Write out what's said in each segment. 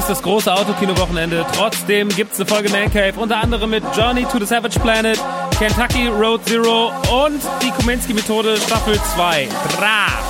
Ist das große Autokino-Wochenende. Trotzdem gibt's eine Folge Man Cave, unter anderem mit Journey to the Savage Planet, Kentucky Road Zero und die Kominsky-Methode Staffel 2. Bra!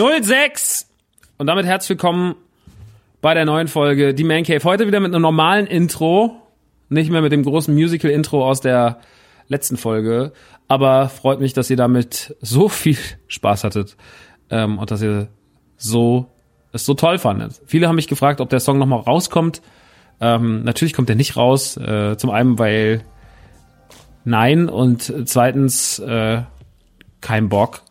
Null sechs Und damit herzlich willkommen bei der neuen Folge Die Man Cave. Heute wieder mit einem normalen Intro. Nicht mehr mit dem großen Musical-Intro aus der letzten Folge. Aber freut mich, dass ihr damit so viel Spaß hattet. Ähm, und dass ihr so, es so toll fandet. Viele haben mich gefragt, ob der Song nochmal rauskommt. Ähm, natürlich kommt er nicht raus. Äh, zum einen, weil nein und zweitens äh, kein Bock.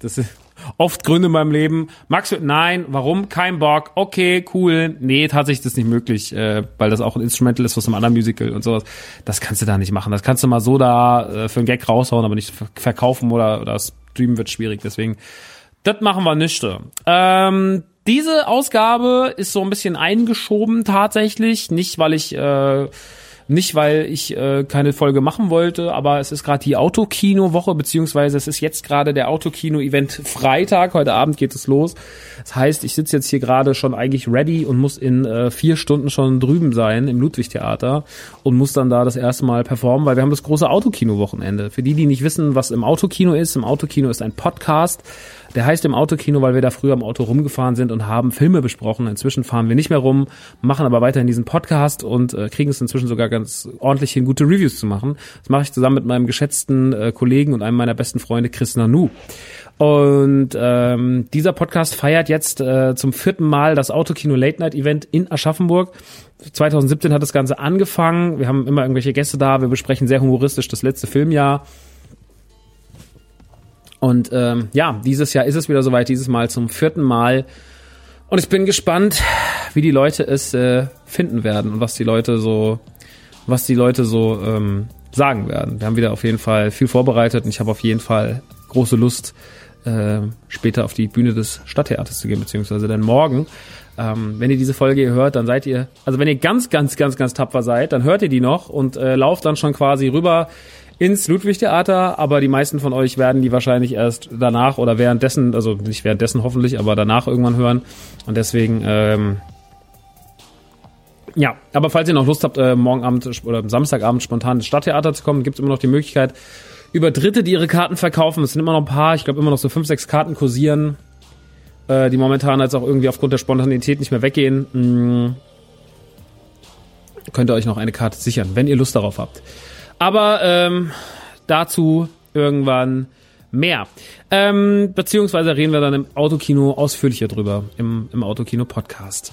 Das ist oft Gründe in meinem Leben. Max, nein, warum? Kein Bock. Okay, cool. Nee, tatsächlich ist das nicht möglich, äh, weil das auch ein Instrumental ist aus einem anderen Musical und sowas. Das kannst du da nicht machen. Das kannst du mal so da äh, für einen Gag raushauen, aber nicht verkaufen oder, oder streamen wird schwierig. Deswegen, das machen wir nicht. Ähm, diese Ausgabe ist so ein bisschen eingeschoben tatsächlich. Nicht, weil ich äh, nicht, weil ich äh, keine Folge machen wollte, aber es ist gerade die Autokino-Woche, beziehungsweise es ist jetzt gerade der Autokino-Event Freitag. Heute Abend geht es los. Das heißt, ich sitze jetzt hier gerade schon eigentlich ready und muss in äh, vier Stunden schon drüben sein im Ludwig-Theater und muss dann da das erste Mal performen, weil wir haben das große Autokino-Wochenende. Für die, die nicht wissen, was im Autokino ist, im Autokino ist ein Podcast, Der heißt im Autokino, weil wir da früher im Auto rumgefahren sind und haben Filme besprochen. Inzwischen fahren wir nicht mehr rum, machen aber weiterhin diesen Podcast und äh, kriegen es inzwischen sogar ganz ordentlich hin, gute Reviews zu machen. Das mache ich zusammen mit meinem geschätzten äh, Kollegen und einem meiner besten Freunde, Chris Nanu. Und ähm, dieser Podcast feiert jetzt äh, zum vierten Mal das Autokino Late Night Event in Aschaffenburg. 2017 hat das Ganze angefangen. Wir haben immer irgendwelche Gäste da. Wir besprechen sehr humoristisch das letzte Filmjahr. Und ähm, ja, dieses Jahr ist es wieder soweit, dieses Mal zum vierten Mal. Und ich bin gespannt, wie die Leute es äh, finden werden und was die Leute so, was die Leute so ähm, sagen werden. Wir haben wieder auf jeden Fall viel vorbereitet und ich habe auf jeden Fall große Lust, äh, später auf die Bühne des Stadttheaters zu gehen, beziehungsweise dann morgen. Ähm, wenn ihr diese Folge hier hört, dann seid ihr, also wenn ihr ganz, ganz, ganz, ganz tapfer seid, dann hört ihr die noch und äh, lauft dann schon quasi rüber ins Ludwig-Theater, aber die meisten von euch werden die wahrscheinlich erst danach oder währenddessen, also nicht währenddessen hoffentlich, aber danach irgendwann hören. Und deswegen, ähm, ja, aber falls ihr noch Lust habt, äh, morgen Abend oder Samstagabend spontan ins Stadttheater zu kommen, gibt es immer noch die Möglichkeit, über Dritte, die ihre Karten verkaufen. Es sind immer noch ein paar, ich glaube immer noch so fünf, sechs Karten kursieren, äh, die momentan jetzt auch irgendwie aufgrund der Spontanität nicht mehr weggehen. Hm, könnt ihr euch noch eine Karte sichern, wenn ihr Lust darauf habt. Aber ähm, dazu irgendwann mehr. Ähm, beziehungsweise reden wir dann im Autokino ausführlicher drüber, im, im Autokino-Podcast.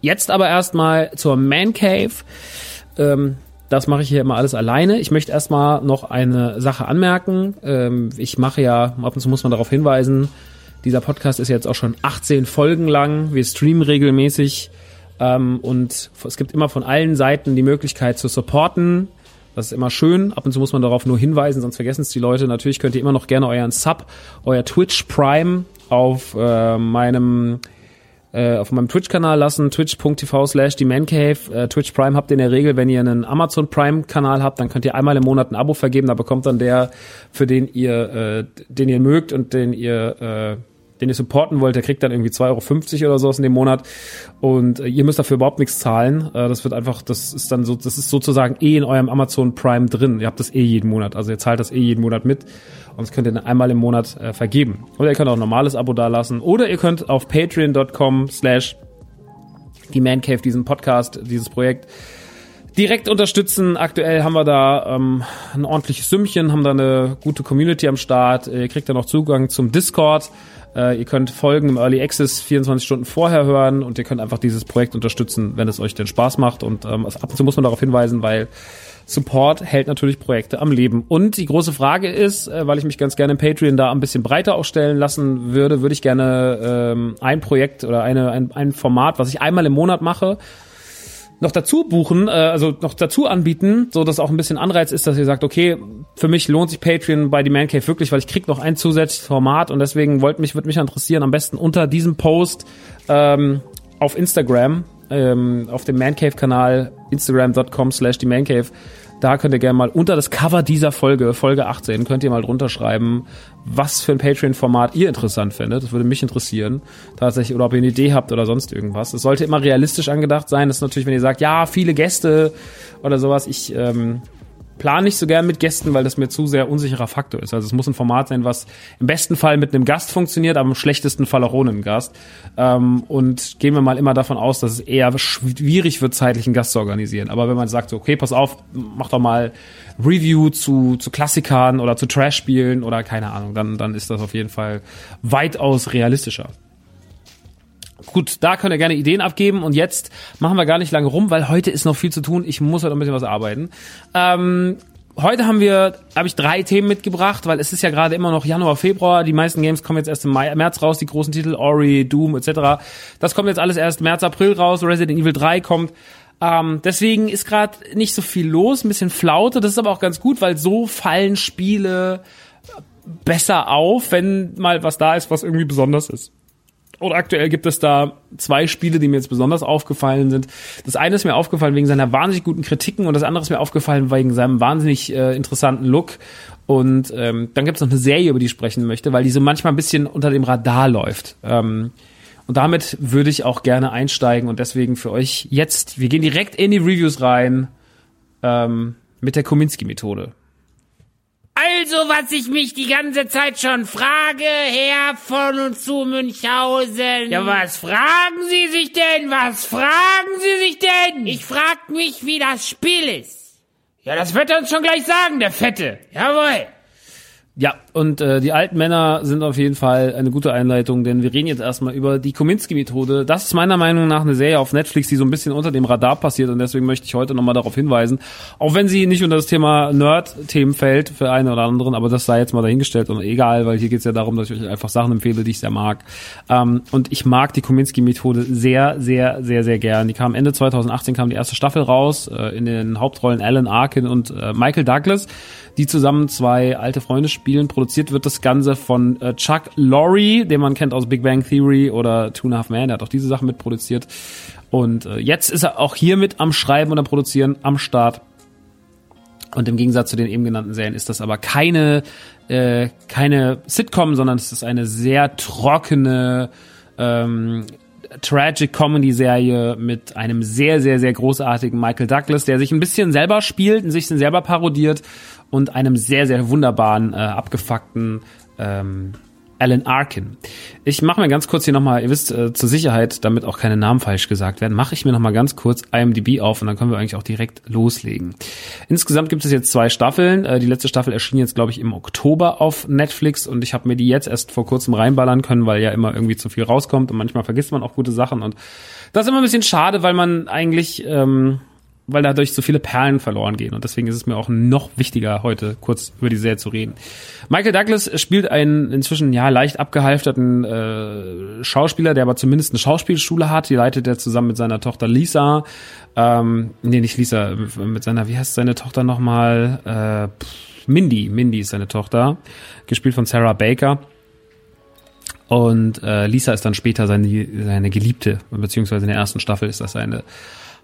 Jetzt aber erstmal zur Man Cave. Ähm, das mache ich hier immer alles alleine. Ich möchte erstmal noch eine Sache anmerken. Ähm, ich mache ja, ab und zu muss man darauf hinweisen, dieser Podcast ist jetzt auch schon 18 Folgen lang. Wir streamen regelmäßig ähm, und es gibt immer von allen Seiten die Möglichkeit zu supporten. Das ist immer schön. Ab und zu muss man darauf nur hinweisen, sonst vergessen es die Leute. Natürlich könnt ihr immer noch gerne euren Sub, euer Twitch Prime auf äh, meinem äh, auf meinem Twitch-Kanal lassen, twitch.tv slash die Mancave. Äh, Twitch Prime habt ihr in der Regel, wenn ihr einen Amazon Prime-Kanal habt, dann könnt ihr einmal im Monat ein Abo vergeben, da bekommt dann der, für den ihr, äh, den ihr mögt und den ihr äh, den ihr supporten wollt, der kriegt dann irgendwie 2,50 Euro oder sowas in dem Monat. Und äh, ihr müsst dafür überhaupt nichts zahlen. Äh, das wird einfach, das ist dann so, das ist sozusagen eh in eurem Amazon Prime drin. Ihr habt das eh jeden Monat. Also ihr zahlt das eh jeden Monat mit. Und das könnt ihr dann einmal im Monat äh, vergeben. Oder ihr könnt auch ein normales Abo dalassen. Oder ihr könnt auf patreon.com slash die Man Cave diesen Podcast, dieses Projekt direkt unterstützen. Aktuell haben wir da ähm, ein ordentliches Sümmchen, haben da eine gute Community am Start. Ihr kriegt dann auch Zugang zum Discord. Äh, ihr könnt Folgen im Early Access 24 Stunden vorher hören und ihr könnt einfach dieses Projekt unterstützen, wenn es euch denn Spaß macht. Und ähm, ab und zu muss man darauf hinweisen, weil Support hält natürlich Projekte am Leben. Und die große Frage ist, äh, weil ich mich ganz gerne im Patreon da ein bisschen breiter aufstellen lassen würde, würde ich gerne ähm, ein Projekt oder eine, ein, ein Format, was ich einmal im Monat mache, noch dazu buchen, äh, also noch dazu anbieten, so dass auch ein bisschen Anreiz ist, dass ihr sagt, okay, für mich lohnt sich Patreon bei die Man Cave wirklich, weil ich krieg noch ein zusätzliches Format und deswegen wollte mich würde mich interessieren, am besten unter diesem Post ähm, auf Instagram, ähm, auf dem Man Cave Kanal instagram.com slash die Man Cave da könnt ihr gerne mal unter das Cover dieser Folge, Folge 18, könnt ihr mal drunter schreiben, was für ein Patreon-Format ihr interessant findet. Das würde mich interessieren. Tatsächlich, oder ob ihr eine Idee habt oder sonst irgendwas. Es sollte immer realistisch angedacht sein. Das ist natürlich, wenn ihr sagt, ja, viele Gäste oder sowas. Ich ähm, plan nicht so gern mit Gästen, weil das mir zu sehr unsicherer Faktor ist. Also es muss ein Format sein, was im besten Fall mit einem Gast funktioniert, aber im schlechtesten Fall auch ohne einen Gast. Ähm, und gehen wir mal immer davon aus, dass es eher schwierig wird, zeitlich einen Gast zu organisieren. Aber wenn man sagt, so, okay, pass auf, mach doch mal Review zu, zu Klassikern oder zu Trash-Spielen oder keine Ahnung, dann, dann ist das auf jeden Fall weitaus realistischer. Gut, da könnt ihr gerne Ideen abgeben und jetzt machen wir gar nicht lange rum, weil heute ist noch viel zu tun. Ich muss heute ein bisschen was arbeiten. Ähm, heute haben wir, habe ich drei Themen mitgebracht, weil es ist ja gerade immer noch Januar, Februar. Die meisten Games kommen jetzt erst im Mai, März raus, die großen Titel, Ori, Doom etc. Das kommt jetzt alles erst März, April raus. Resident Evil 3 kommt. Ähm, deswegen ist gerade nicht so viel los, ein bisschen Flaute. Das ist aber auch ganz gut, weil so fallen Spiele besser auf, wenn mal was da ist, was irgendwie besonders ist. Und aktuell gibt es da zwei Spiele, die mir jetzt besonders aufgefallen sind. Das eine ist mir aufgefallen wegen seiner wahnsinnig guten Kritiken und das andere ist mir aufgefallen wegen seinem wahnsinnig äh, interessanten Look. Und ähm, dann gibt es noch eine Serie, über die ich sprechen möchte, weil die so manchmal ein bisschen unter dem Radar läuft. Ähm, und damit würde ich auch gerne einsteigen und deswegen für euch jetzt, wir gehen direkt in die Reviews rein ähm, mit der Kominski-Methode. Also, was ich mich die ganze Zeit schon frage, Herr von und zu Münchhausen. Ja, was fragen Sie sich denn? Was fragen Sie sich denn? Ich frag mich, wie das Spiel ist. Ja, das wird er uns schon gleich sagen, der Fette. Jawohl. Ja, und äh, die alten Männer sind auf jeden Fall eine gute Einleitung, denn wir reden jetzt erstmal über die Kominsky-Methode. Das ist meiner Meinung nach eine Serie auf Netflix, die so ein bisschen unter dem Radar passiert und deswegen möchte ich heute nochmal darauf hinweisen. Auch wenn sie nicht unter das Thema Nerd-Themen fällt für einen oder anderen, aber das sei jetzt mal dahingestellt und egal, weil hier geht's ja darum, dass ich euch einfach Sachen empfehle, die ich sehr mag. Ähm, und ich mag die Kominsky-Methode sehr, sehr, sehr, sehr gern. Die kam Ende 2018, kam die erste Staffel raus, äh, in den Hauptrollen Alan Arkin und äh, Michael Douglas die zusammen zwei alte Freunde spielen. Produziert wird das Ganze von äh, Chuck Lorre, den man kennt aus Big Bang Theory oder Two and a Half Man. Der hat auch diese Sachen mitproduziert. Und äh, jetzt ist er auch hier mit am Schreiben und am Produzieren am Start. Und im Gegensatz zu den eben genannten Serien ist das aber keine, äh, keine Sitcom, sondern es ist eine sehr trockene, ähm, Tragic Comedy Serie mit einem sehr, sehr, sehr großartigen Michael Douglas, der sich ein bisschen selber spielt, sich selber parodiert und einem sehr, sehr wunderbaren, äh, abgefuckten ähm, Alan Arkin. Ich mache mir ganz kurz hier nochmal, ihr wisst, äh, zur Sicherheit, damit auch keine Namen falsch gesagt werden, mache ich mir nochmal ganz kurz IMDb auf und dann können wir eigentlich auch direkt loslegen. Insgesamt gibt es jetzt zwei Staffeln. Äh, die letzte Staffel erschien jetzt, glaube ich, im Oktober auf Netflix und ich habe mir die jetzt erst vor kurzem reinballern können, weil ja immer irgendwie zu viel rauskommt und manchmal vergisst man auch gute Sachen und das ist immer ein bisschen schade, weil man eigentlich... Ähm, weil dadurch so viele Perlen verloren gehen. Und deswegen ist es mir auch noch wichtiger, heute kurz über die Serie zu reden. Michael Douglas spielt einen inzwischen ja leicht abgehalfterten äh, Schauspieler, der aber zumindest eine Schauspielschule hat. Die leitet er zusammen mit seiner Tochter Lisa. Ähm, nee, nicht Lisa, mit seiner, wie heißt seine Tochter nochmal? Äh, Mindy. Mindy ist seine Tochter. Gespielt von Sarah Baker. Und äh, Lisa ist dann später seine, seine Geliebte, beziehungsweise in der ersten Staffel ist das seine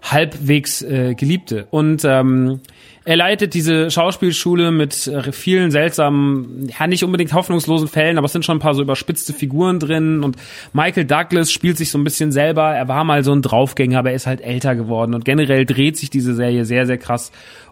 halbwegs äh, Geliebte. Und ähm, er leitet diese Schauspielschule mit äh, vielen seltsamen, ja nicht unbedingt hoffnungslosen Fällen, aber es sind schon ein paar so überspitzte Figuren drin. Und Michael Douglas spielt sich so ein bisschen selber. Er war mal so ein Draufgänger, aber er ist halt älter geworden. Und generell dreht sich diese Serie sehr, sehr krass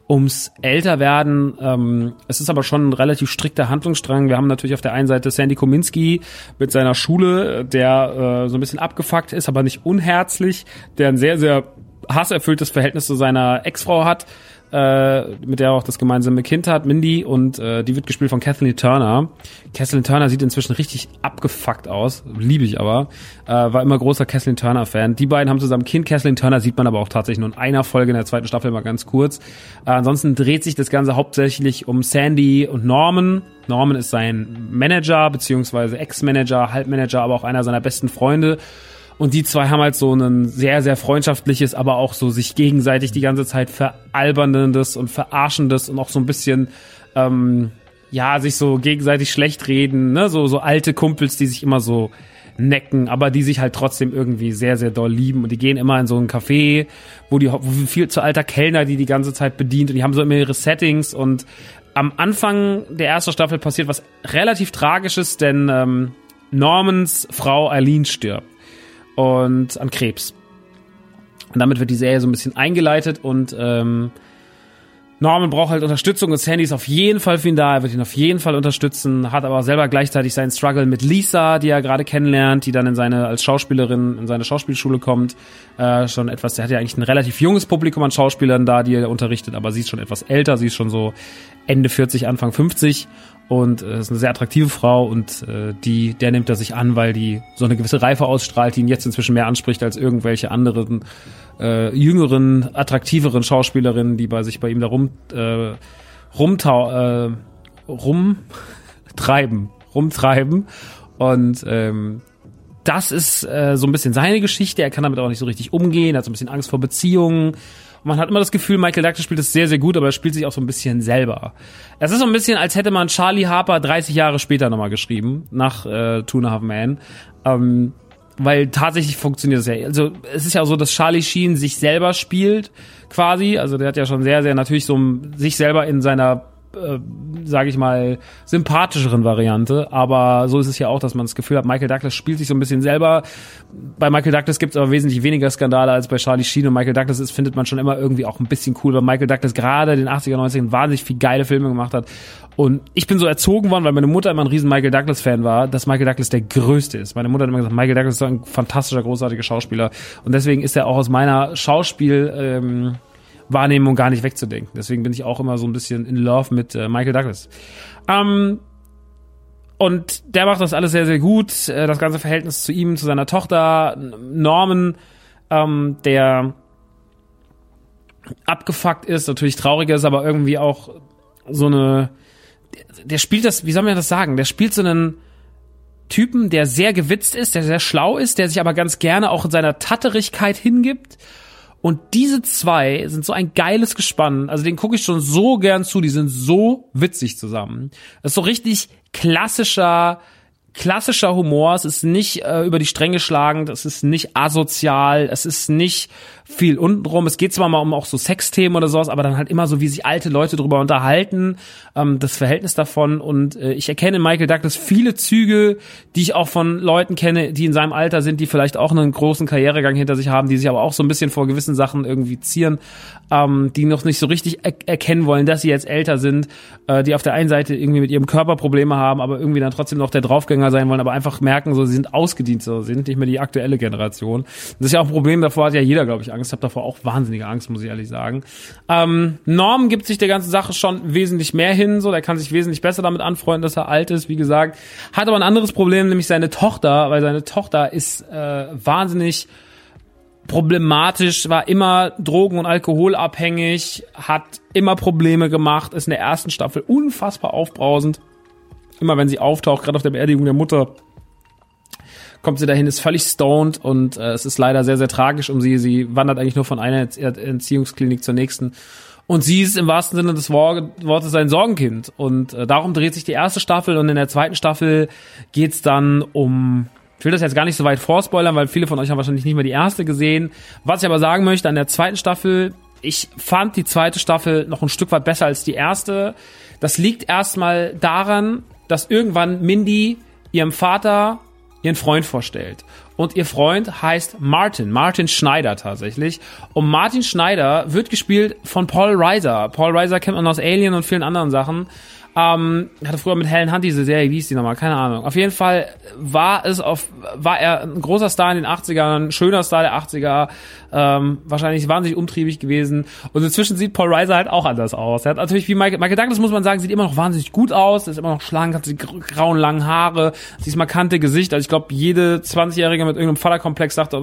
ums Älterwerden. Ähm, es ist aber schon ein relativ strikter Handlungsstrang. Wir haben natürlich auf der einen Seite Sandy Kominski mit seiner Schule, der äh, so ein bisschen abgefuckt ist, aber nicht unherzlich, der ein sehr, sehr hasserfülltes Verhältnis zu seiner Ex-Frau hat, äh, mit der er auch das gemeinsame Kind hat, Mindy, und äh, die wird gespielt von Kathleen Turner. Kathleen Turner sieht inzwischen richtig abgefuckt aus, liebe ich aber. Äh, war immer großer Kathleen Turner-Fan. Die beiden haben zusammen Kind. Kathleen Turner sieht man aber auch tatsächlich nur in einer Folge in der zweiten Staffel mal ganz kurz. Äh, ansonsten dreht sich das Ganze hauptsächlich um Sandy und Norman. Norman ist sein Manager, beziehungsweise Ex-Manager, Halbmanager, aber auch einer seiner besten Freunde. Und die zwei haben halt so ein sehr, sehr freundschaftliches, aber auch so sich gegenseitig die ganze Zeit veralberndes und verarschendes und auch so ein bisschen, ähm, ja, sich so gegenseitig schlecht reden, ne? So, so alte Kumpels, die sich immer so necken, aber die sich halt trotzdem irgendwie sehr, sehr doll lieben. Und die gehen immer in so ein Café, wo die wo viel zu alter Kellner, die die ganze Zeit bedient und die haben so immer ihre Settings und am Anfang der ersten Staffel passiert was relativ Tragisches, denn ähm, Normans Frau Eileen stirbt und an Krebs. Und damit wird die Serie so ein bisschen eingeleitet und ähm, Norman braucht halt Unterstützung und Sandy ist auf jeden Fall für ihn da, er wird ihn auf jeden Fall unterstützen, hat aber selber gleichzeitig seinen Struggle mit Lisa, die er gerade kennenlernt, die dann in seine, als Schauspielerin in seine Schauspielschule kommt, äh, schon etwas, der hat ja eigentlich ein relativ junges Publikum an Schauspielern da, die er unterrichtet, aber sie ist schon etwas älter, sie ist schon so Ende 40, Anfang 50 und äh, ist eine sehr attraktive Frau und äh, die, der nimmt er sich an, weil die so eine gewisse Reife ausstrahlt, die ihn jetzt inzwischen mehr anspricht als irgendwelche anderen äh, jüngeren, attraktiveren Schauspielerinnen, die bei sich bei ihm da rum äh, rumtau äh, rumtreiben, rumtreiben und ähm, das ist äh, so ein bisschen seine Geschichte. Er kann damit auch nicht so richtig umgehen, hat so ein bisschen Angst vor Beziehungen man hat immer das Gefühl, Michael Douglas spielt das sehr, sehr gut, aber er spielt sich auch so ein bisschen selber. Es ist so ein bisschen, als hätte man Charlie Harper 30 Jahre später nochmal geschrieben, nach äh, Two and a Half Man. Ähm, weil tatsächlich funktioniert das ja. Also es ist ja auch so, dass Charlie Sheen sich selber spielt, quasi. Also der hat ja schon sehr, sehr natürlich so sich selber in seiner äh, sage ich mal, sympathischeren Variante. Aber so ist es ja auch, dass man das Gefühl hat, Michael Douglas spielt sich so ein bisschen selber. Bei Michael Douglas gibt es aber wesentlich weniger Skandale als bei Charlie Sheen. Und Michael Douglas ist, findet man schon immer irgendwie auch ein bisschen cool, weil Michael Douglas gerade den 80er, 90ern wahnsinnig viel geile Filme gemacht hat. Und ich bin so erzogen worden, weil meine Mutter immer ein riesen Michael Douglas-Fan war, dass Michael Douglas der Größte ist. Meine Mutter hat immer gesagt, Michael Douglas ist ein fantastischer, großartiger Schauspieler. Und deswegen ist er auch aus meiner Schauspiel... Ähm, Wahrnehmung gar nicht wegzudenken. Deswegen bin ich auch immer so ein bisschen in Love mit äh, Michael Douglas. Ähm, und der macht das alles sehr, sehr gut. Äh, das ganze Verhältnis zu ihm, zu seiner Tochter, Norman, ähm, der abgefuckt ist, natürlich trauriger ist, aber irgendwie auch so eine, der spielt das, wie soll man das sagen? Der spielt so einen Typen, der sehr gewitzt ist, der sehr schlau ist, der sich aber ganz gerne auch in seiner Tatterigkeit hingibt und diese zwei sind so ein geiles Gespann. Also den gucke ich schon so gern zu. Die sind so witzig zusammen. Das ist so richtig klassischer klassischer Humor, es ist nicht äh, über die Stränge schlagend, es ist nicht asozial, es ist nicht viel untenrum. Es geht zwar mal um auch so Sexthemen oder sowas, aber dann halt immer so, wie sich alte Leute drüber unterhalten, ähm, das Verhältnis davon. Und äh, ich erkenne in Michael Douglas viele Züge, die ich auch von Leuten kenne, die in seinem Alter sind, die vielleicht auch einen großen Karrieregang hinter sich haben, die sich aber auch so ein bisschen vor gewissen Sachen irgendwie zieren, ähm, die noch nicht so richtig er erkennen wollen, dass sie jetzt älter sind, äh, die auf der einen Seite irgendwie mit ihrem Körper Probleme haben, aber irgendwie dann trotzdem noch der Draufgänger sein wollen, aber einfach merken, so sie sind ausgedient, so sie sind nicht mehr die aktuelle Generation. Das ist ja auch ein Problem, davor hat ja jeder, glaube ich, Angst. Ich habe davor auch wahnsinnige Angst, muss ich ehrlich sagen. Ähm, Norm gibt sich der ganzen Sache schon wesentlich mehr hin, so der kann sich wesentlich besser damit anfreunden, dass er alt ist, wie gesagt. Hat aber ein anderes Problem, nämlich seine Tochter, weil seine Tochter ist äh, wahnsinnig problematisch, war immer drogen- und alkoholabhängig, hat immer Probleme gemacht, ist in der ersten Staffel unfassbar aufbrausend. Immer wenn sie auftaucht, gerade auf der Beerdigung der Mutter, kommt sie dahin, ist völlig stoned und äh, es ist leider sehr, sehr tragisch um sie. Sie wandert eigentlich nur von einer Entziehungsklinik zur nächsten. Und sie ist im wahrsten Sinne des Wortes ein Sorgenkind. Und äh, darum dreht sich die erste Staffel und in der zweiten Staffel geht's dann um ich will das jetzt gar nicht so weit vorspoilern, weil viele von euch haben wahrscheinlich nicht mehr die erste gesehen. Was ich aber sagen möchte an der zweiten Staffel, ich fand die zweite Staffel noch ein Stück weit besser als die erste. Das liegt erstmal daran, dass irgendwann Mindy ihrem Vater ihren Freund vorstellt. Und ihr Freund heißt Martin, Martin Schneider tatsächlich. Und Martin Schneider wird gespielt von Paul Reiser. Paul Reiser kennt man aus Alien und vielen anderen Sachen. Ähm, hatte früher mit Helen Hunt diese Serie, wie hieß die nochmal? Keine Ahnung. Auf jeden Fall war es auf, war er ein großer Star in den 80ern, ein schöner Star der 80er, ähm, wahrscheinlich wahnsinnig umtriebig gewesen. Und inzwischen sieht Paul Reiser halt auch anders aus. Er hat natürlich wie Michael, Michael Douglas, muss man sagen, sieht immer noch wahnsinnig gut aus, ist immer noch schlank, hat die grauen langen Haare, dieses markante Gesicht. Also ich glaube, jede 20-Jährige mit irgendeinem Vaterkomplex sagt, äh,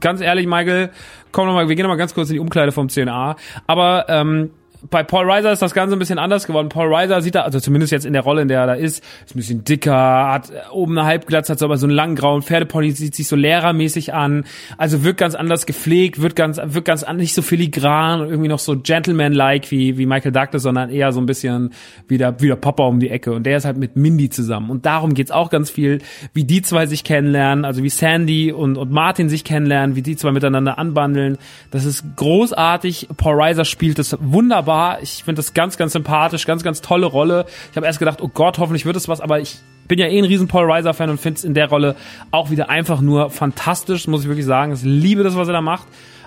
ganz ehrlich, Michael, komm noch mal, wir gehen noch mal ganz kurz in die Umkleide vom CNA. Aber ähm, bei Paul Reiser ist das Ganze ein bisschen anders geworden. Paul Reiser sieht da, also zumindest jetzt in der Rolle, in der er da ist, ist ein bisschen dicker, hat oben eine Halbglatze, hat so aber so einen langen grauen Pferdepony, sieht sich so lehrermäßig an, also wirkt ganz anders gepflegt, wird ganz, wirkt ganz nicht so filigran und irgendwie noch so Gentleman-like wie, wie Michael Douglas, sondern eher so ein bisschen wie der, wie der Papa um die Ecke. Und der ist halt mit Mindy zusammen. Und darum geht's auch ganz viel, wie die zwei sich kennenlernen, also wie Sandy und, und Martin sich kennenlernen, wie die zwei miteinander anbandeln. Das ist großartig. Paul Reiser spielt das wunderbar wunderbar. Ich finde das ganz, ganz sympathisch, ganz, ganz tolle Rolle. Ich habe erst gedacht, oh Gott, hoffentlich wird es was, aber ich bin ja eh ein riesen Paul Reiser-Fan und finde es in der Rolle auch wieder einfach nur fantastisch, muss ich wirklich sagen. Ich liebe das, was er da macht.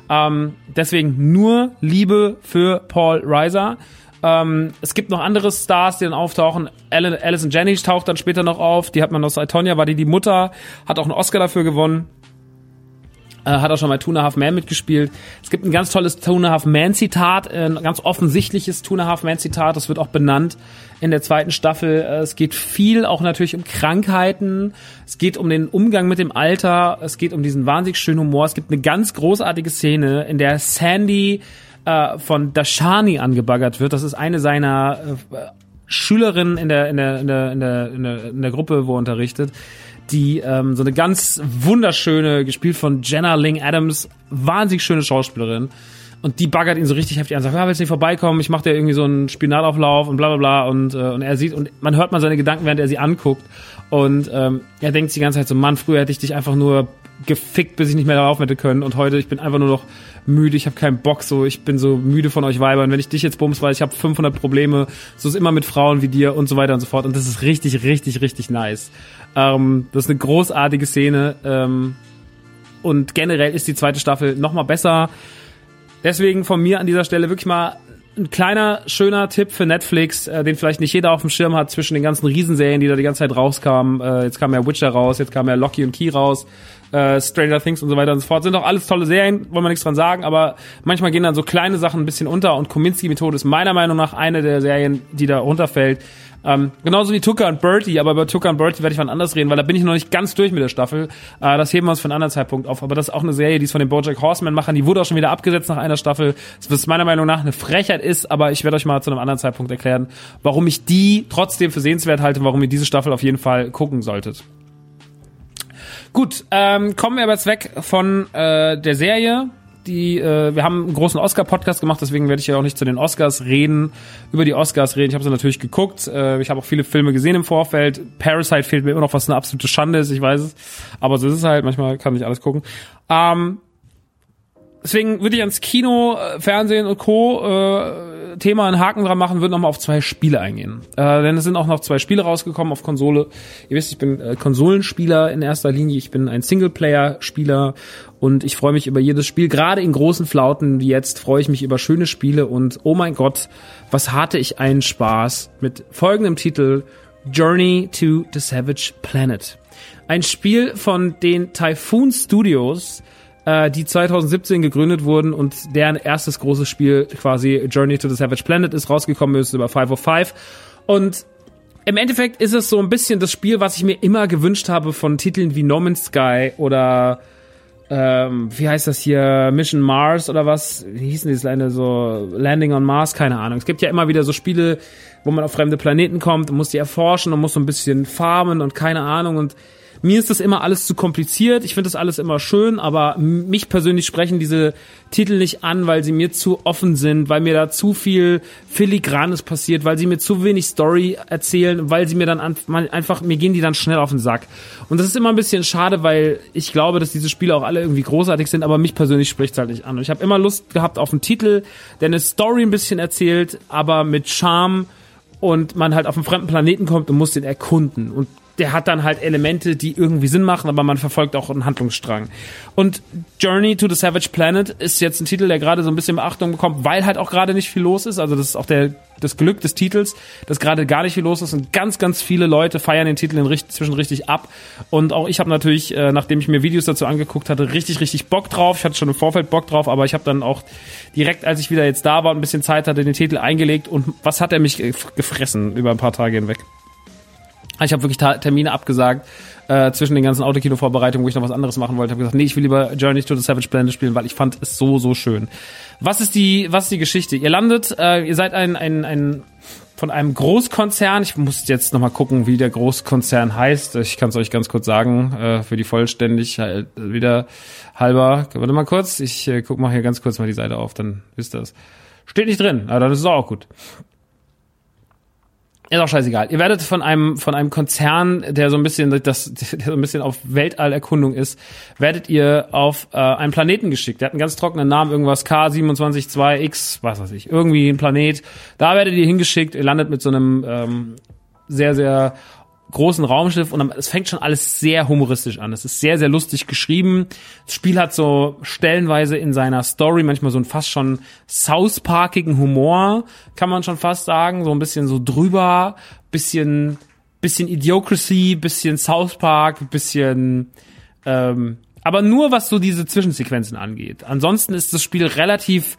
Ähm, deswegen nur Liebe für Paul Reiser. Ähm, es gibt noch andere Stars, die dann auftauchen. Alison Jennings taucht dann später noch auf. Die hat man aus Itonia, war die die Mutter, hat auch einen Oscar dafür gewonnen. Äh, hat auch schon mal Two and a Half Man mitgespielt. Es gibt ein ganz tolles Two and a Half Man Zitat, äh, ein ganz offensichtliches Two and a Half Man Zitat. Das wird auch benannt in der zweiten Staffel. Äh, es geht viel auch natürlich um Krankheiten. Es geht um den Umgang mit dem Alter. Es geht um diesen wahnsinnig schönen Humor. Es gibt eine ganz großartige Szene, in der Sandy äh, von Dashani angebaggert wird. Das ist eine seiner Schülerinnen in der, in der, in der, in der, in der, in der Gruppe, wo er unterrichtet die ähm, so eine ganz wunderschöne, gespielt von Jenna Ling Adams, wahnsinnig schöne Schauspielerin. Und die baggert ihn so richtig heftig an, sagt, ja, willst du nicht vorbeikommen? Ich mache dir irgendwie so einen Spinatauflauf und bla bla bla. Und, äh, und er sieht, und man hört mal seine Gedanken, während er sie anguckt. Und ähm, er denkt die ganze Zeit so, Mann, früher hätte ich dich einfach nur gefickt, bis ich nicht mehr darauf hätte können. Und heute, ich bin einfach nur noch müde, ich habe keinen Bock, so ich bin so müde von euch Weibern. Wenn ich dich jetzt bums, weil ich habe 500 Probleme, so ist immer mit Frauen wie dir und so weiter und so fort. Und das ist richtig, richtig, richtig nice. Ähm, das ist eine großartige Szene. Ähm, und generell ist die zweite Staffel noch mal besser. Deswegen von mir an dieser Stelle wirklich mal ein kleiner, schöner Tipp für Netflix, äh, den vielleicht nicht jeder auf dem Schirm hat, zwischen den ganzen Riesenserien, die da die ganze Zeit rauskamen. Äh, jetzt kam ja Witcher raus, jetzt kam ja Locky und Key raus, äh, Stranger Things und so weiter und so fort. Sind doch alles tolle Serien, wollen wir nichts dran sagen, aber manchmal gehen dann so kleine Sachen ein bisschen unter und Kominsky-Methode ist meiner Meinung nach eine der Serien, die da runterfällt. Ähm, genauso wie Tucker und Bertie, aber über Tucker und Bertie werde ich wann anders reden, weil da bin ich noch nicht ganz durch mit der Staffel. Äh, das heben wir uns für einen anderen Zeitpunkt auf. Aber das ist auch eine Serie, die ist von den Bojack Horseman machen. Die wurde auch schon wieder abgesetzt nach einer Staffel. Was meiner Meinung nach eine Frechheit ist, aber ich werde euch mal zu einem anderen Zeitpunkt erklären, warum ich die trotzdem für sehenswert halte und warum ihr diese Staffel auf jeden Fall gucken solltet. Gut, ähm, kommen wir aber jetzt weg von äh, der Serie die, äh, wir haben einen großen Oscar-Podcast gemacht, deswegen werde ich ja auch nicht zu den Oscars reden, über die Oscars reden. Ich habe sie natürlich geguckt. Äh, ich habe auch viele Filme gesehen im Vorfeld. Parasite fehlt mir immer noch, was eine absolute Schande ist, ich weiß es. Aber so ist es halt, manchmal kann ich alles gucken. Ähm, deswegen würde ich ans Kino, äh, Fernsehen und Co. Äh, Thema einen Haken dran machen, würde nochmal auf zwei Spiele eingehen. Äh, denn es sind auch noch zwei Spiele rausgekommen auf Konsole. Ihr wisst, ich bin äh, Konsolenspieler in erster Linie. Ich bin ein Singleplayer-Spieler und ich freue mich über jedes Spiel. Gerade in großen Flauten wie jetzt freue ich mich über schöne Spiele und oh mein Gott, was hatte ich einen Spaß mit folgendem Titel Journey to the Savage Planet. Ein Spiel von den Typhoon Studios, äh, die 2017 gegründet wurden und deren erstes großes Spiel quasi Journey to the Savage Planet ist, rausgekommen ist über 505. Und im Endeffekt ist es so ein bisschen das Spiel, was ich mir immer gewünscht habe von Titeln wie No Man's Sky oder ähm, wie heißt das hier, Mission Mars oder was? Wie hießen dieses eine so Landing on Mars? Keine Ahnung. Es gibt ja immer wieder so Spiele, wo man auf fremde Planeten kommt und muss die erforschen und muss so ein bisschen farmen und keine Ahnung und mir ist das immer alles zu kompliziert. Ich finde das alles immer schön, aber mich persönlich sprechen diese Titel nicht an, weil sie mir zu offen sind, weil mir da zu viel Filigranes passiert, weil sie mir zu wenig Story erzählen, weil sie mir dann einfach, mir gehen die dann schnell auf den Sack. Und das ist immer ein bisschen schade, weil ich glaube, dass diese Spiele auch alle irgendwie großartig sind, aber mich persönlich spricht es halt nicht an. Und ich habe immer Lust gehabt auf einen Titel, der eine Story ein bisschen erzählt, aber mit Charme und man halt auf einen fremden Planeten kommt und muss den erkunden. Und der hat dann halt Elemente, die irgendwie Sinn machen, aber man verfolgt auch einen Handlungsstrang. Und Journey to the Savage Planet ist jetzt ein Titel, der gerade so ein bisschen Beachtung bekommt, weil halt auch gerade nicht viel los ist. Also das ist auch der, das Glück des Titels, dass gerade gar nicht viel los ist und ganz, ganz viele Leute feiern den Titel inzwischen richtig ab. Und auch ich habe natürlich, äh, nachdem ich mir Videos dazu angeguckt hatte, richtig, richtig Bock drauf. Ich hatte schon im Vorfeld Bock drauf, aber ich habe dann auch direkt, als ich wieder jetzt da war und ein bisschen Zeit hatte, den Titel eingelegt. Und was hat er mich gefressen über ein paar Tage hinweg? Ich habe wirklich Termine abgesagt äh, zwischen den ganzen Autokino-Vorbereitungen, wo ich noch was anderes machen wollte. Ich habe gesagt, nee, ich will lieber Journey to the Savage Planet spielen, weil ich fand es so, so schön. Was ist die, was ist die Geschichte? Ihr landet, äh, ihr seid ein, ein, ein von einem Großkonzern. Ich muss jetzt nochmal gucken, wie der Großkonzern heißt. Ich kann es euch ganz kurz sagen, äh, für die vollständig äh, wieder halber. Warte mal kurz, ich äh, guck mal hier ganz kurz mal die Seite auf, dann wisst ihr es. Steht nicht drin, aber dann ist es auch gut. Ist auch scheißegal. Ihr werdet von einem, von einem Konzern, der so ein bisschen, das, der so ein bisschen auf Weltallerkundung ist, werdet ihr auf äh, einen Planeten geschickt. Der hat einen ganz trockenen Namen, irgendwas K272X, was weiß ich, irgendwie ein Planet. Da werdet ihr hingeschickt, ihr landet mit so einem ähm, sehr, sehr großen Raumschiff und es fängt schon alles sehr humoristisch an. Es ist sehr, sehr lustig geschrieben. Das Spiel hat so stellenweise in seiner Story manchmal so einen fast schon South Parkigen Humor, kann man schon fast sagen. So ein bisschen so drüber, bisschen, bisschen Idiocracy, bisschen South Park, bisschen, ähm, aber nur was so diese Zwischensequenzen angeht. Ansonsten ist das Spiel relativ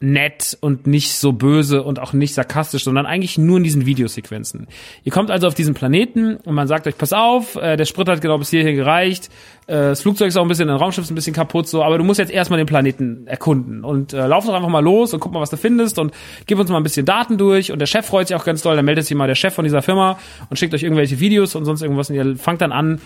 nett und nicht so böse und auch nicht sarkastisch, sondern eigentlich nur in diesen Videosequenzen. Ihr kommt also auf diesen Planeten und man sagt euch, pass auf, äh, der Sprit hat genau bis hierhin gereicht, äh, das Flugzeug ist auch ein bisschen, ein Raumschiff ist ein bisschen kaputt, so, aber du musst jetzt erstmal den Planeten erkunden und äh, lauf doch einfach mal los und guck mal, was du findest und gib uns mal ein bisschen Daten durch und der Chef freut sich auch ganz doll, dann meldet sich mal der Chef von dieser Firma und schickt euch irgendwelche Videos und sonst irgendwas und ihr fangt dann an,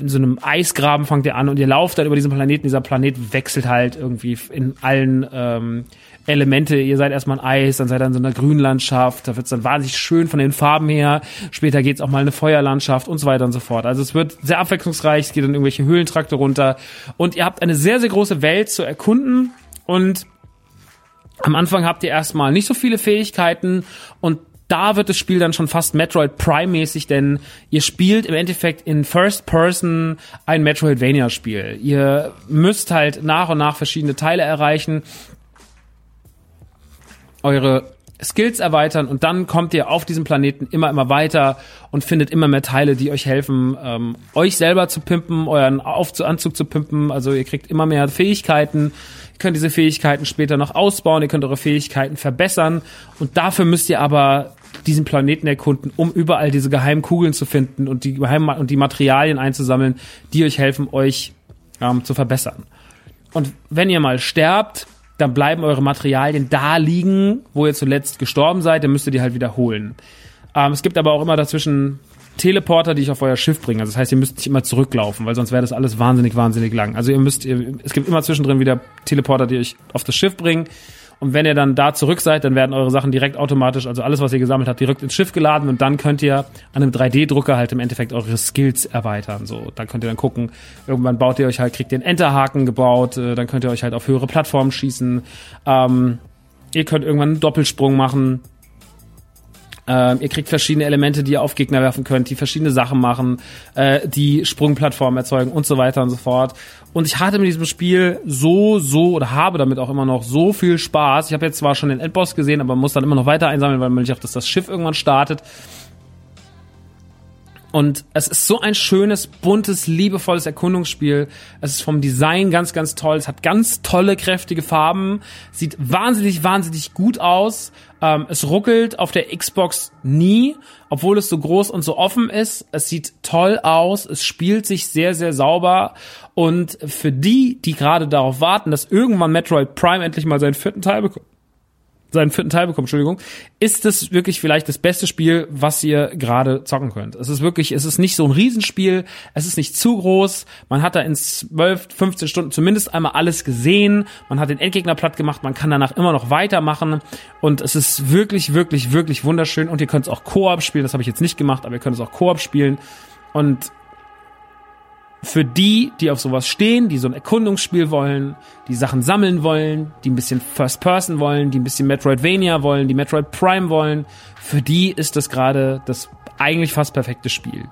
in so einem Eisgraben fangt ihr an und ihr lauft dann über diesen Planeten. Dieser Planet wechselt halt irgendwie in allen ähm, Elemente. Ihr seid erstmal ein Eis, dann seid ihr in so einer Grünlandschaft, da wird's dann wahnsinnig schön von den Farben her. Später geht's auch mal eine Feuerlandschaft und so weiter und so fort. Also es wird sehr abwechslungsreich, es geht dann irgendwelche Höhlentrakte runter und ihr habt eine sehr, sehr große Welt zu erkunden und am Anfang habt ihr erstmal nicht so viele Fähigkeiten und da wird das Spiel dann schon fast Metroid Prime-mäßig, denn ihr spielt im Endeffekt in First Person ein Metroidvania-Spiel. Ihr müsst halt nach und nach verschiedene Teile erreichen, eure Skills erweitern und dann kommt ihr auf diesem Planeten immer, immer weiter und findet immer mehr Teile, die euch helfen, ähm, euch selber zu pimpen, euren Auf Anzug zu pimpen. Also ihr kriegt immer mehr Fähigkeiten. Ihr könnt diese Fähigkeiten später noch ausbauen, ihr könnt eure Fähigkeiten verbessern und dafür müsst ihr aber diesen Planeten erkunden, um überall diese geheimen Kugeln zu finden und die geheimen und die Materialien einzusammeln, die euch helfen, euch ähm, zu verbessern. Und wenn ihr mal sterbt, dann bleiben eure Materialien da liegen, wo ihr zuletzt gestorben seid, dann müsst ihr die halt wiederholen. Ähm, es gibt aber auch immer dazwischen Teleporter, die ich auf euer Schiff bringe. Also das heißt, ihr müsst nicht immer zurücklaufen, weil sonst wäre das alles wahnsinnig, wahnsinnig lang. Also ihr müsst, ihr, es gibt immer zwischendrin wieder Teleporter, die euch auf das Schiff bringen. Und wenn ihr dann da zurück seid, dann werden eure Sachen direkt automatisch, also alles, was ihr gesammelt habt, direkt ins Schiff geladen und dann könnt ihr an einem 3D-Drucker halt im Endeffekt eure Skills erweitern. So, dann könnt ihr dann gucken, irgendwann baut ihr euch halt, kriegt ihr einen Enterhaken gebaut, äh, dann könnt ihr euch halt auf höhere Plattformen schießen. Ähm, ihr könnt irgendwann einen Doppelsprung machen. Ähm, ihr kriegt verschiedene Elemente, die ihr auf Gegner werfen könnt, die verschiedene Sachen machen, äh, die Sprungplattformen erzeugen und so weiter und so fort. Und ich hatte mit diesem Spiel so, so oder habe damit auch immer noch so viel Spaß. Ich habe jetzt zwar schon den Endboss gesehen, aber muss dann immer noch weiter einsammeln, weil man sich auch, dass das Schiff irgendwann startet. Und es ist so ein schönes, buntes, liebevolles Erkundungsspiel. Es ist vom Design ganz, ganz toll. Es hat ganz tolle, kräftige Farben. Sieht wahnsinnig, wahnsinnig gut aus. Ähm, es ruckelt auf der Xbox nie, obwohl es so groß und so offen ist. Es sieht toll aus. Es spielt sich sehr, sehr sauber. Und für die, die gerade darauf warten, dass irgendwann Metroid Prime endlich mal seinen vierten Teil bekommt, seinen vierten Teil bekommt, Entschuldigung, ist es wirklich vielleicht das beste Spiel, was ihr gerade zocken könnt. Es ist wirklich, es ist nicht so ein Riesenspiel, es ist nicht zu groß, man hat da in 12, 15 Stunden zumindest einmal alles gesehen, man hat den Endgegner platt gemacht, man kann danach immer noch weitermachen. Und es ist wirklich, wirklich, wirklich wunderschön. Und ihr könnt es auch Koop spielen, das habe ich jetzt nicht gemacht, aber ihr könnt es auch Koop spielen. Und für die, die auf sowas stehen, die so ein Erkundungsspiel wollen, die Sachen sammeln wollen, die ein bisschen First Person wollen, die ein bisschen Metroidvania wollen, die Metroid Prime wollen, für die ist das gerade das eigentlich fast perfekte Spiel.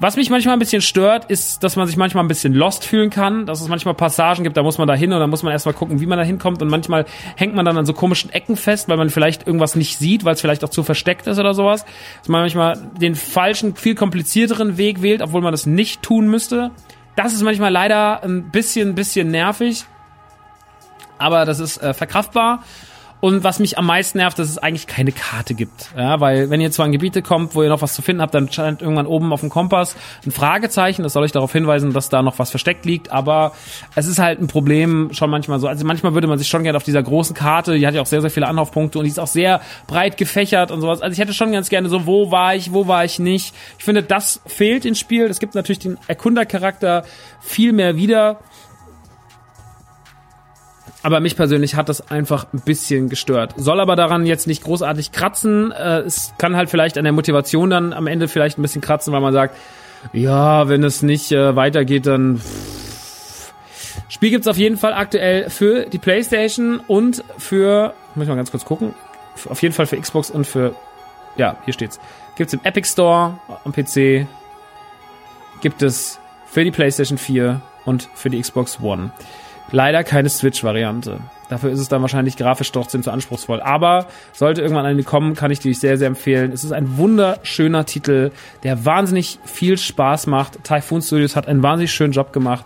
Was mich manchmal ein bisschen stört, ist, dass man sich manchmal ein bisschen lost fühlen kann, dass es manchmal Passagen gibt, da muss man da hin und dann muss man erstmal gucken, wie man da hinkommt und manchmal hängt man dann an so komischen Ecken fest, weil man vielleicht irgendwas nicht sieht, weil es vielleicht auch zu versteckt ist oder sowas. Dass man manchmal den falschen, viel komplizierteren Weg wählt, obwohl man das nicht tun müsste. Das ist manchmal leider ein bisschen, bisschen nervig. Aber das ist äh, verkraftbar. Und was mich am meisten nervt, dass es eigentlich keine Karte gibt. Ja, weil wenn ihr zwar in Gebiete kommt, wo ihr noch was zu finden habt, dann scheint irgendwann oben auf dem Kompass ein Fragezeichen. Das soll euch darauf hinweisen, dass da noch was versteckt liegt. Aber es ist halt ein Problem schon manchmal so. Also manchmal würde man sich schon gerne auf dieser großen Karte, die hat ja auch sehr, sehr viele Anlaufpunkte und die ist auch sehr breit gefächert und sowas. Also ich hätte schon ganz gerne so, wo war ich, wo war ich nicht. Ich finde, das fehlt ins Spiel. Es gibt natürlich den Erkundercharakter viel mehr wieder. Aber mich persönlich hat das einfach ein bisschen gestört. Soll aber daran jetzt nicht großartig kratzen. Äh, es kann halt vielleicht an der Motivation dann am Ende vielleicht ein bisschen kratzen, weil man sagt, ja, wenn es nicht äh, weitergeht, dann. Spiel gibt's auf jeden Fall aktuell für die PlayStation und für, muss ich mal ganz kurz gucken, auf jeden Fall für Xbox und für, ja, hier steht's. Gibt's im Epic Store am PC, gibt es für die PlayStation 4 und für die Xbox One. Leider keine Switch-Variante. Dafür ist es dann wahrscheinlich grafisch trotzdem zu anspruchsvoll. Aber sollte irgendwann eine kommen, kann ich die sehr, sehr empfehlen. Es ist ein wunderschöner Titel, der wahnsinnig viel Spaß macht. Typhoon Studios hat einen wahnsinnig schönen Job gemacht.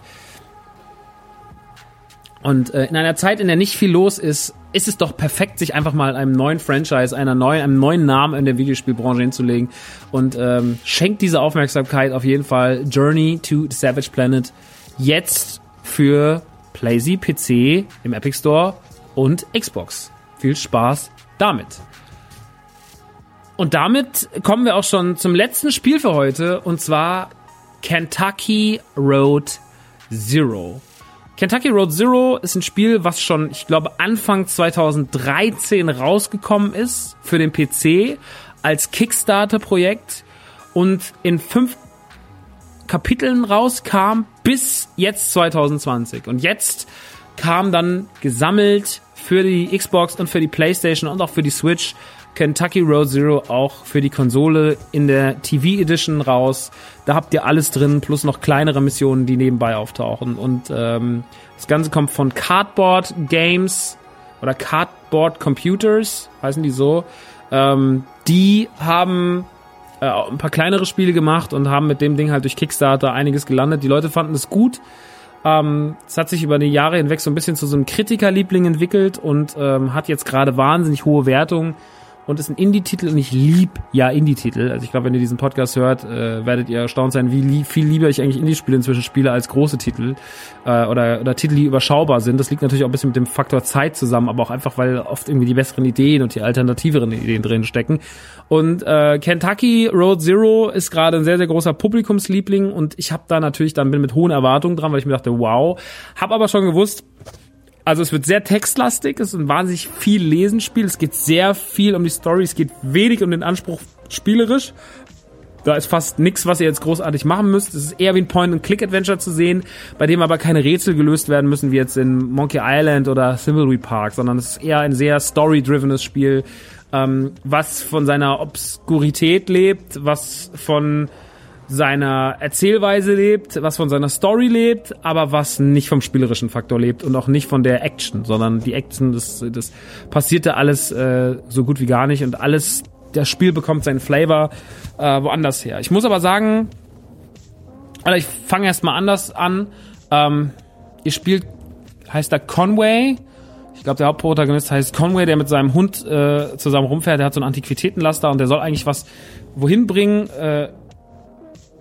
Und äh, in einer Zeit, in der nicht viel los ist, ist es doch perfekt, sich einfach mal einem neuen Franchise, einer neuen, einem neuen Namen in der Videospielbranche hinzulegen. Und ähm, schenkt diese Aufmerksamkeit auf jeden Fall Journey to the Savage Planet jetzt für PlayZ, PC im Epic Store und Xbox. Viel Spaß damit. Und damit kommen wir auch schon zum letzten Spiel für heute und zwar Kentucky Road Zero. Kentucky Road Zero ist ein Spiel, was schon, ich glaube, Anfang 2013 rausgekommen ist für den PC als Kickstarter-Projekt und in fünf Kapiteln rauskam bis jetzt 2020. Und jetzt kam dann gesammelt für die Xbox und für die PlayStation und auch für die Switch Kentucky Road Zero auch für die Konsole in der TV Edition raus. Da habt ihr alles drin, plus noch kleinere Missionen, die nebenbei auftauchen. Und ähm, das Ganze kommt von Cardboard Games oder Cardboard Computers, heißen die so. Ähm, die haben äh, ein paar kleinere Spiele gemacht und haben mit dem Ding halt durch Kickstarter einiges gelandet. Die Leute fanden es gut. Ähm, es hat sich über die Jahre hinweg so ein bisschen zu so einem Kritikerliebling entwickelt und ähm, hat jetzt gerade wahnsinnig hohe Wertungen und ist ein Indie-Titel und ich lieb ja Indie-Titel. Also ich glaube, wenn ihr diesen Podcast hört, äh, werdet ihr erstaunt sein, wie lieb, viel lieber ich eigentlich Indie-Spiele inzwischen spiele als große Titel äh, oder, oder Titel, die überschaubar sind. Das liegt natürlich auch ein bisschen mit dem Faktor Zeit zusammen, aber auch einfach, weil oft irgendwie die besseren Ideen und die alternativeren Ideen drin stecken. Und äh, Kentucky Road Zero ist gerade ein sehr, sehr großer Publikumsliebling und ich habe da natürlich dann bin mit hohen Erwartungen dran, weil ich mir dachte, wow, habe aber schon gewusst, also es wird sehr textlastig, es ist ein wahnsinnig viel Lesenspiel, es geht sehr viel um die Story, es geht wenig um den Anspruch spielerisch. Da ist fast nichts, was ihr jetzt großartig machen müsst. Es ist eher wie ein Point-and-Click-Adventure zu sehen, bei dem aber keine Rätsel gelöst werden müssen, wie jetzt in Monkey Island oder Thimbleweed Park, sondern es ist eher ein sehr story-drivenes Spiel, ähm, was von seiner Obskurität lebt, was von seiner Erzählweise lebt, was von seiner Story lebt, aber was nicht vom spielerischen Faktor lebt und auch nicht von der Action, sondern die Action, das, das passierte alles äh, so gut wie gar nicht und alles, das Spiel bekommt seinen Flavor äh, woanders her. Ich muss aber sagen, also ich fange erstmal anders an. Ähm, ihr spielt, heißt da Conway. Ich glaube, der Hauptprotagonist heißt Conway, der mit seinem Hund äh, zusammen rumfährt. Der hat so einen Antiquitätenlaster und der soll eigentlich was wohin bringen. Äh,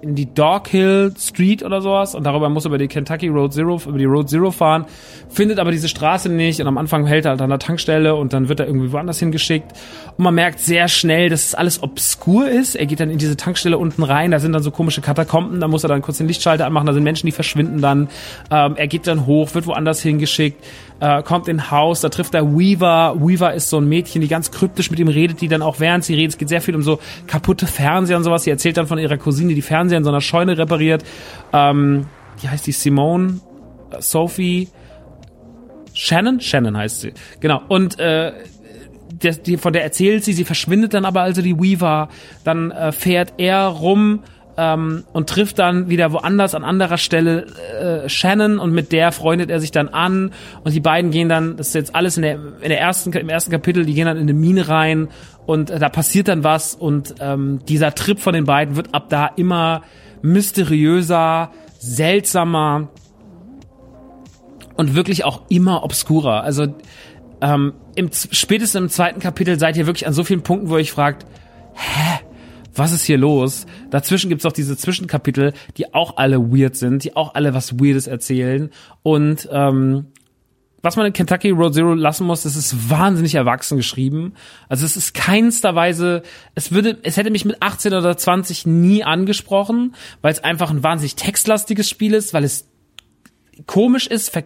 in die Dog Hill Street oder sowas und darüber muss er über die Kentucky Road Zero, über die Road Zero fahren, findet aber diese Straße nicht und am Anfang hält er halt an der Tankstelle und dann wird er irgendwie woanders hingeschickt und man merkt sehr schnell, dass es alles obskur ist. Er geht dann in diese Tankstelle unten rein, da sind dann so komische Katakomben, da muss er dann kurz den Lichtschalter anmachen, da sind Menschen, die verschwinden dann. Ähm, er geht dann hoch, wird woanders hingeschickt, äh, kommt in Haus, da trifft er Weaver. Weaver ist so ein Mädchen, die ganz kryptisch mit ihm redet, die dann auch während sie redet, es geht sehr viel um so kaputte Fernseher und sowas. Sie erzählt dann von ihrer Cousine, die Fernseher in so einer Scheune repariert. Ähm, wie heißt die? Simone? Sophie? Shannon? Shannon heißt sie. Genau. Und äh, die, von der erzählt sie, sie verschwindet dann aber also die Weaver. Dann äh, fährt er rum ähm, und trifft dann wieder woanders an anderer Stelle äh, Shannon und mit der freundet er sich dann an und die beiden gehen dann, das ist jetzt alles in der, in der ersten, im ersten Kapitel, die gehen dann in eine Mine rein und äh, da passiert dann was und ähm, dieser Trip von den beiden wird ab da immer mysteriöser, seltsamer und wirklich auch immer obskurer. Also ähm, im, spätestens im zweiten Kapitel seid ihr wirklich an so vielen Punkten, wo ihr euch fragt, hä? Was ist hier los? Dazwischen gibt's auch diese Zwischenkapitel, die auch alle weird sind, die auch alle was Weirdes erzählen. Und ähm, was man in Kentucky Road Zero lassen muss, das ist wahnsinnig erwachsen geschrieben. Also es ist keinster Weise, es würde, es hätte mich mit 18 oder 20 nie angesprochen, weil es einfach ein wahnsinnig textlastiges Spiel ist, weil es komisch ist, ver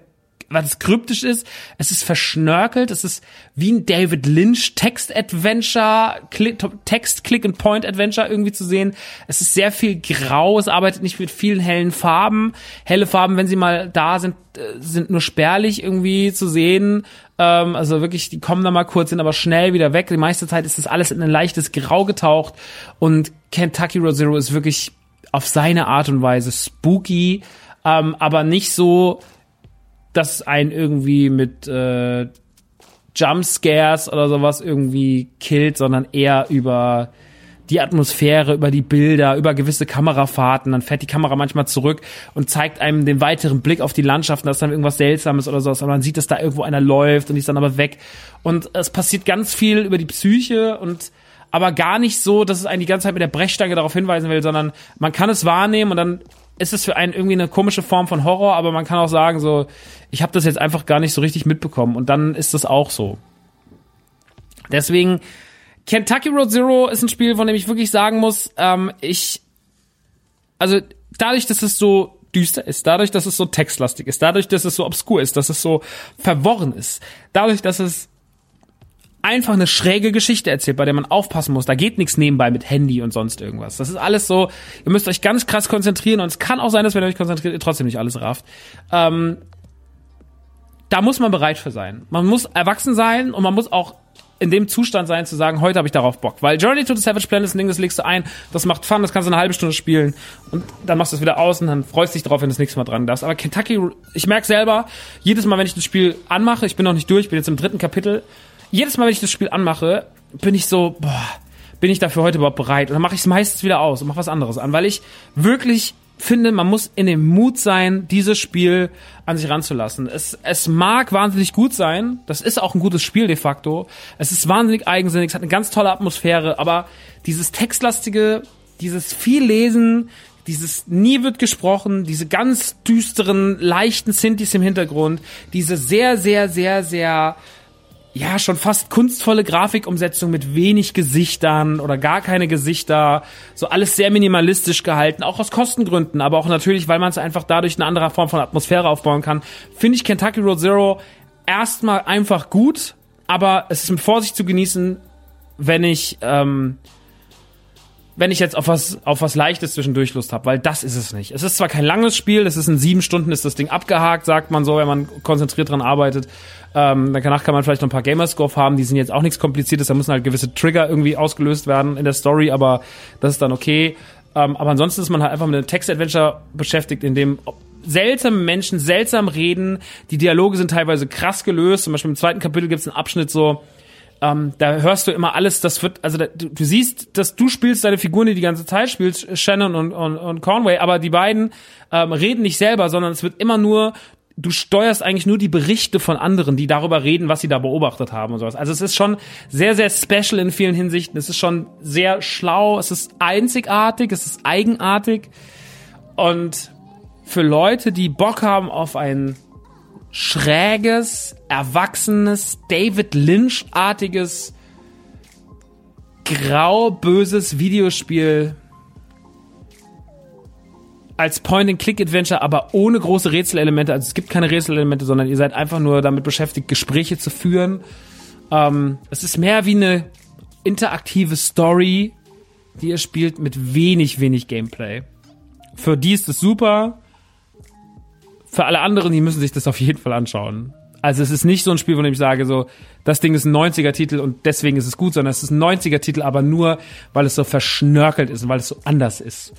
es kryptisch ist, es ist verschnörkelt, es ist wie ein David Lynch Text-Adventure, Text-Click-and-Point-Adventure irgendwie zu sehen. Es ist sehr viel grau, es arbeitet nicht mit vielen hellen Farben. Helle Farben, wenn sie mal da sind, äh, sind nur spärlich irgendwie zu sehen. Ähm, also wirklich, die kommen da mal kurz, sind aber schnell wieder weg. Die meiste Zeit ist das alles in ein leichtes Grau getaucht und Kentucky Road Zero ist wirklich auf seine Art und Weise spooky, ähm, aber nicht so das einen irgendwie mit äh, Jumpscares oder sowas irgendwie killt, sondern eher über die Atmosphäre, über die Bilder, über gewisse Kamerafahrten. Dann fährt die Kamera manchmal zurück und zeigt einem den weiteren Blick auf die Landschaften, dass dann irgendwas Seltsames oder sowas. Aber man sieht, dass da irgendwo einer läuft und die ist dann aber weg. Und es passiert ganz viel über die Psyche und aber gar nicht so, dass es einen die ganze Zeit mit der Brechstange darauf hinweisen will, sondern man kann es wahrnehmen und dann ist es für einen irgendwie eine komische Form von Horror, aber man kann auch sagen, so, ich habe das jetzt einfach gar nicht so richtig mitbekommen und dann ist das auch so. Deswegen, Kentucky Road Zero ist ein Spiel, von dem ich wirklich sagen muss, ähm, ich, also dadurch, dass es so düster ist, dadurch, dass es so textlastig ist, dadurch, dass es so obskur ist, dass es so verworren ist, dadurch, dass es einfach eine schräge Geschichte erzählt, bei der man aufpassen muss. Da geht nichts nebenbei mit Handy und sonst irgendwas. Das ist alles so, ihr müsst euch ganz krass konzentrieren und es kann auch sein, dass wenn ihr euch konzentriert, ihr trotzdem nicht alles rafft. Ähm, da muss man bereit für sein. Man muss erwachsen sein und man muss auch in dem Zustand sein, zu sagen, heute habe ich darauf Bock. Weil Journey to the Savage Planet ist ein Ding, das legst du ein, das macht Fun, das kannst du eine halbe Stunde spielen und dann machst du es wieder aus und dann freust dich drauf, wenn du das nächste Mal dran darfst. Aber Kentucky, ich merke selber, jedes Mal, wenn ich das Spiel anmache, ich bin noch nicht durch, ich bin jetzt im dritten Kapitel, jedes Mal, wenn ich das Spiel anmache, bin ich so, boah, bin ich dafür heute überhaupt bereit? Und dann mache ich es meistens wieder aus und mache was anderes an, weil ich wirklich finde, man muss in dem Mut sein, dieses Spiel an sich ranzulassen. Es, es mag wahnsinnig gut sein, das ist auch ein gutes Spiel de facto. Es ist wahnsinnig eigensinnig, es hat eine ganz tolle Atmosphäre, aber dieses textlastige, dieses viel Lesen, dieses nie wird gesprochen, diese ganz düsteren, leichten Synthes im Hintergrund, diese sehr, sehr, sehr, sehr ja, schon fast kunstvolle Grafikumsetzung mit wenig Gesichtern oder gar keine Gesichter. So alles sehr minimalistisch gehalten, auch aus Kostengründen, aber auch natürlich, weil man es einfach dadurch eine andere Form von Atmosphäre aufbauen kann. Finde ich Kentucky Road Zero erstmal einfach gut, aber es ist mit Vorsicht zu genießen, wenn ich, ähm, wenn ich jetzt auf was, auf was Leichtes zwischendurch Lust habe, weil das ist es nicht. Es ist zwar kein langes Spiel, es ist in sieben Stunden ist das Ding abgehakt, sagt man so, wenn man konzentriert dran arbeitet. Ähm, danach kann man vielleicht noch ein paar Gamerscore haben, die sind jetzt auch nichts Kompliziertes, da müssen halt gewisse Trigger irgendwie ausgelöst werden in der Story, aber das ist dann okay. Ähm, aber ansonsten ist man halt einfach mit einem Text-Adventure beschäftigt, in dem seltsame Menschen seltsam reden. Die Dialoge sind teilweise krass gelöst. Zum Beispiel im zweiten Kapitel gibt es einen Abschnitt so, ähm, da hörst du immer alles, das wird, also da, du, du, siehst, dass du spielst deine Figuren, die die ganze Zeit spielst, Shannon und, und, und Conway, aber die beiden ähm, reden nicht selber, sondern es wird immer nur du steuerst eigentlich nur die Berichte von anderen, die darüber reden, was sie da beobachtet haben und sowas. Also es ist schon sehr, sehr special in vielen Hinsichten. Es ist schon sehr schlau, es ist einzigartig, es ist eigenartig. Und für Leute, die Bock haben auf ein schräges, erwachsenes, David Lynch-artiges, grau-böses Videospiel, als Point-and-Click-Adventure, aber ohne große Rätselelemente. Also es gibt keine Rätselelemente, sondern ihr seid einfach nur damit beschäftigt, Gespräche zu führen. Ähm, es ist mehr wie eine interaktive Story, die ihr spielt mit wenig, wenig Gameplay. Für die ist es super. Für alle anderen, die müssen sich das auf jeden Fall anschauen. Also es ist nicht so ein Spiel, von dem ich sage, so, das Ding ist ein 90er-Titel und deswegen ist es gut, sondern es ist ein 90er-Titel, aber nur, weil es so verschnörkelt ist und weil es so anders ist.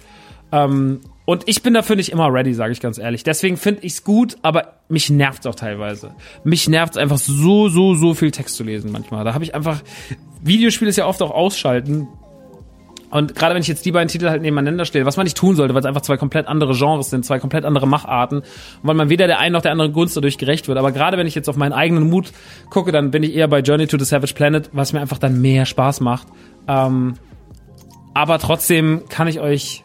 Ähm, und ich bin dafür nicht immer ready, sage ich ganz ehrlich. Deswegen finde ich's gut, aber mich nervt's auch teilweise. Mich nervt's einfach so, so, so viel Text zu lesen manchmal. Da habe ich einfach Videospiel ist ja oft auch ausschalten. Und gerade wenn ich jetzt die beiden Titel halt nebeneinander stelle, was man nicht tun sollte, weil es einfach zwei komplett andere Genres sind, zwei komplett andere Macharten weil man weder der einen noch der anderen Gunst dadurch gerecht wird. Aber gerade wenn ich jetzt auf meinen eigenen Mut gucke, dann bin ich eher bei Journey to the Savage Planet, was mir einfach dann mehr Spaß macht. Ähm, aber trotzdem kann ich euch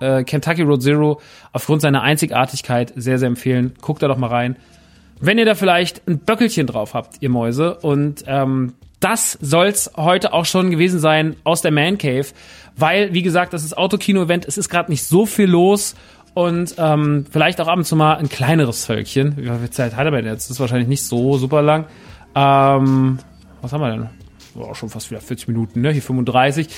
äh, Kentucky Road Zero aufgrund seiner Einzigartigkeit sehr, sehr empfehlen. Guckt da doch mal rein. Wenn ihr da vielleicht ein Böckelchen drauf habt, ihr Mäuse, und ähm, das soll's heute auch schon gewesen sein aus der Man Cave, weil, wie gesagt, das ist Autokino-Event, es ist gerade nicht so viel los und ähm, vielleicht auch ab und zu mal ein kleineres Völkchen. Wie viel Zeit hat er denn jetzt? Das ist wahrscheinlich nicht so super lang. Ähm, was haben wir denn? oh, schon fast wieder 40 Minuten, ne? Hier 35.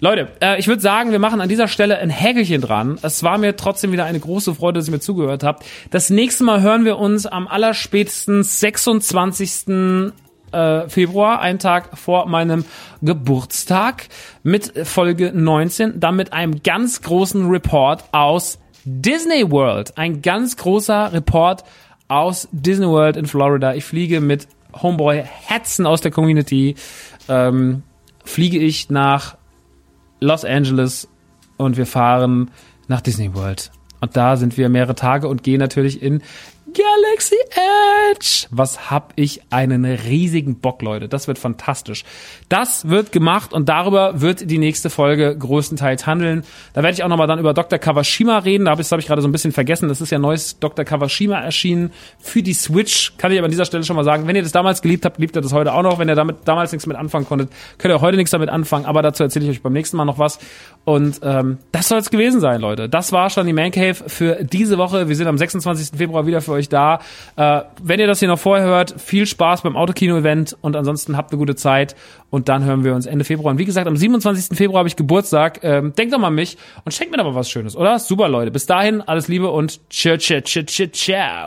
Leute, äh, ich würde sagen, wir machen an dieser Stelle ein Häkelchen dran. Es war mir trotzdem wieder eine große Freude, dass ihr mir zugehört habt. Das nächste Mal hören wir uns am allerspätesten 26. Äh, Februar, einen Tag vor meinem Geburtstag, mit Folge 19, dann mit einem ganz großen Report aus Disney World. Ein ganz großer Report aus Disney World in Florida. Ich fliege mit Homeboy Hetzen aus der Community ähm, fliege ich nach Los Angeles und wir fahren nach Disney World. Und da sind wir mehrere Tage und gehen natürlich in Galaxy Edge. Was hab ich einen riesigen Bock, Leute. Das wird fantastisch. Das wird gemacht und darüber wird die nächste Folge größtenteils handeln. Da werde ich auch nochmal dann über Dr. Kawashima reden. Da habe ich, hab ich gerade so ein bisschen vergessen. Das ist ja neues Dr. Kawashima erschienen für die Switch. Kann ich aber an dieser Stelle schon mal sagen. Wenn ihr das damals geliebt habt, liebt ihr das heute auch noch. Wenn ihr damit damals nichts mit anfangen konntet, könnt ihr heute nichts damit anfangen. Aber dazu erzähle ich euch beim nächsten Mal noch was. Und ähm, das soll es gewesen sein, Leute. Das war schon die Man Cave für diese Woche. Wir sind am 26. Februar wieder für euch da. Äh, wenn ihr das hier noch vorher hört, viel Spaß beim Autokino-Event und ansonsten habt eine gute Zeit. Und dann hören wir uns Ende Februar. Und wie gesagt, am 27. Februar habe ich Geburtstag. Ähm, denkt doch mal an mich und schenkt mir doch mal was Schönes, oder? Super, Leute. Bis dahin, alles Liebe und ciao, ciao, ciao, ciao, ciao.